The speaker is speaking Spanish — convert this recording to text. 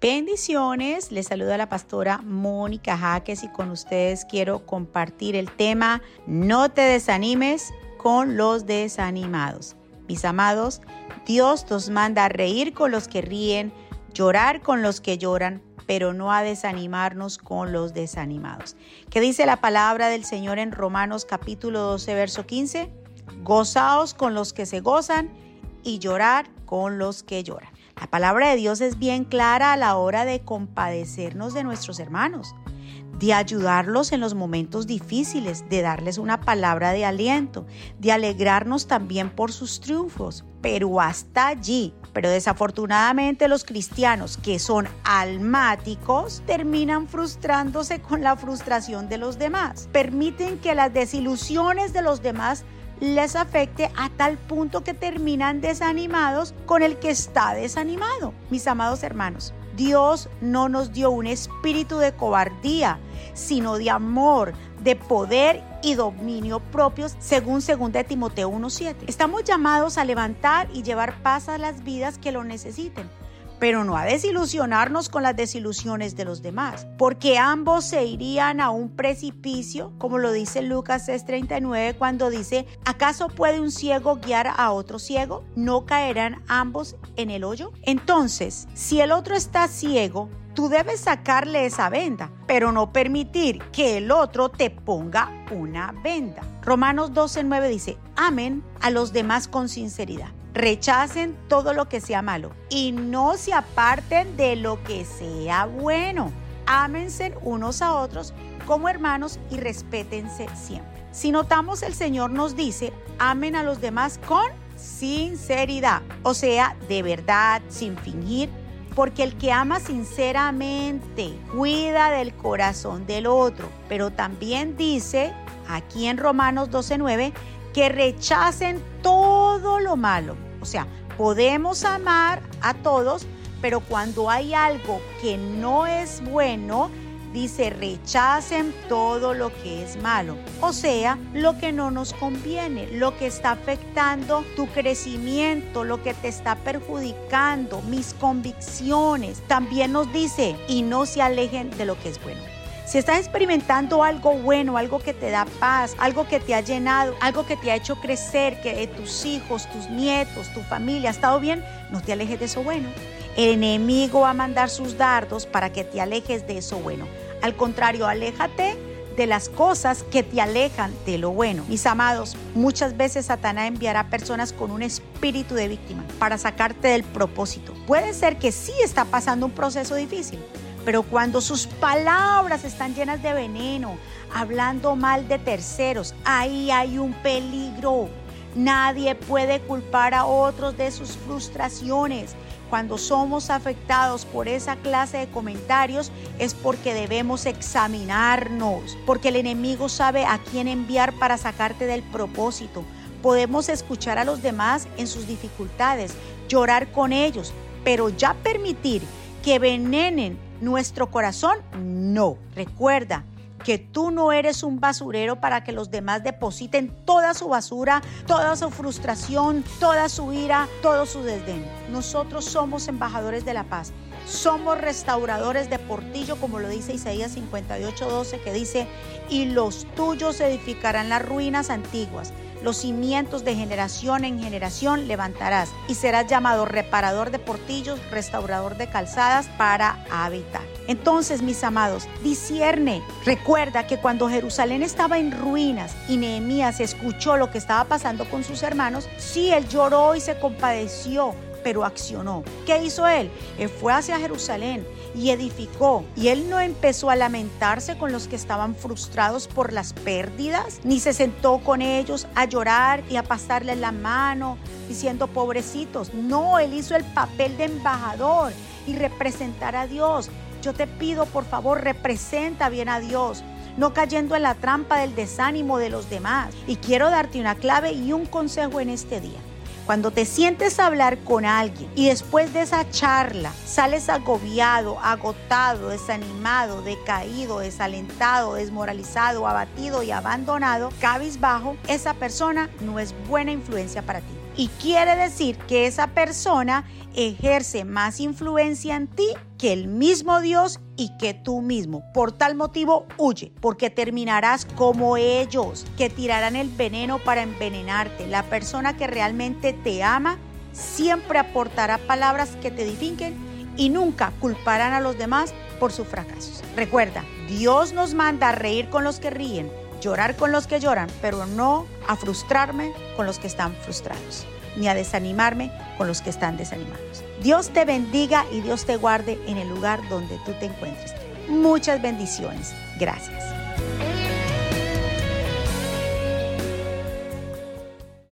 Bendiciones, les saluda la pastora Mónica Jaques y con ustedes quiero compartir el tema No te desanimes con los desanimados. Mis amados, Dios nos manda a reír con los que ríen, llorar con los que lloran, pero no a desanimarnos con los desanimados. ¿Qué dice la palabra del Señor en Romanos capítulo 12, verso 15? Gozaos con los que se gozan y llorar con los que lloran. La palabra de Dios es bien clara a la hora de compadecernos de nuestros hermanos, de ayudarlos en los momentos difíciles, de darles una palabra de aliento, de alegrarnos también por sus triunfos, pero hasta allí. Pero desafortunadamente los cristianos que son almáticos terminan frustrándose con la frustración de los demás. Permiten que las desilusiones de los demás les afecte a tal punto que terminan desanimados con el que está desanimado. Mis amados hermanos, Dios no nos dio un espíritu de cobardía, sino de amor, de poder y dominio propios, según 2 Timoteo 1.7. Estamos llamados a levantar y llevar paz a las vidas que lo necesiten pero no a desilusionarnos con las desilusiones de los demás, porque ambos se irían a un precipicio, como lo dice Lucas 6:39 cuando dice, ¿acaso puede un ciego guiar a otro ciego? ¿No caerán ambos en el hoyo? Entonces, si el otro está ciego, Tú debes sacarle esa venda, pero no permitir que el otro te ponga una venda. Romanos 12:9 dice, amen a los demás con sinceridad Rechacen todo lo que sea malo y no se aparten de lo que sea bueno. Ámense unos a otros como hermanos y respétense siempre. Si notamos, el Señor nos dice, amen a los demás con sinceridad, o sea, de verdad, sin fingir, porque el que ama sinceramente cuida del corazón del otro, pero también dice aquí en Romanos 12:9 que rechacen todo lo malo. O sea, podemos amar a todos, pero cuando hay algo que no es bueno, dice rechacen todo lo que es malo, o sea, lo que no nos conviene, lo que está afectando tu crecimiento, lo que te está perjudicando, mis convicciones. También nos dice, y no se alejen de lo que es bueno. Si estás experimentando algo bueno, algo que te da paz, algo que te ha llenado, algo que te ha hecho crecer, que tus hijos, tus nietos, tu familia ha estado bien, no te alejes de eso bueno. El enemigo va a mandar sus dardos para que te alejes de eso bueno. Al contrario, aléjate de las cosas que te alejan de lo bueno. Mis amados, muchas veces Satanás enviará personas con un espíritu de víctima para sacarte del propósito. Puede ser que sí está pasando un proceso difícil, pero cuando sus palabras están llenas de veneno, hablando mal de terceros, ahí hay un peligro. Nadie puede culpar a otros de sus frustraciones. Cuando somos afectados por esa clase de comentarios es porque debemos examinarnos, porque el enemigo sabe a quién enviar para sacarte del propósito. Podemos escuchar a los demás en sus dificultades, llorar con ellos, pero ya permitir que venenen nuestro corazón, no. Recuerda que tú no eres un basurero para que los demás depositen toda su basura, toda su frustración, toda su ira, todo su desdén. Nosotros somos embajadores de la paz. Somos restauradores de portillo, como lo dice Isaías 58:12, que dice, y los tuyos edificarán las ruinas antiguas los cimientos de generación en generación levantarás y serás llamado reparador de portillos, restaurador de calzadas para habitar. Entonces, mis amados, discierne. Recuerda que cuando Jerusalén estaba en ruinas y Nehemías escuchó lo que estaba pasando con sus hermanos, sí, él lloró y se compadeció, pero accionó. ¿Qué hizo él? Él fue hacia Jerusalén y edificó. Y él no empezó a lamentarse con los que estaban frustrados por las pérdidas, ni se sentó con ellos a llorar y a pasarles la mano diciendo pobrecitos. No, él hizo el papel de embajador y representar a Dios. Yo te pido, por favor, representa bien a Dios no cayendo en la trampa del desánimo de los demás. Y quiero darte una clave y un consejo en este día. Cuando te sientes a hablar con alguien y después de esa charla sales agobiado, agotado, desanimado, decaído, desalentado, desmoralizado, abatido y abandonado, cabizbajo, esa persona no es buena influencia para ti. Y quiere decir que esa persona ejerce más influencia en ti que el mismo Dios y que tú mismo. Por tal motivo, huye, porque terminarás como ellos, que tirarán el veneno para envenenarte. La persona que realmente te ama siempre aportará palabras que te edifiquen y nunca culparán a los demás por sus fracasos. Recuerda, Dios nos manda a reír con los que ríen, llorar con los que lloran, pero no a frustrarme con los que están frustrados ni a desanimarme con los que están desanimados. Dios te bendiga y Dios te guarde en el lugar donde tú te encuentres. Muchas bendiciones. Gracias.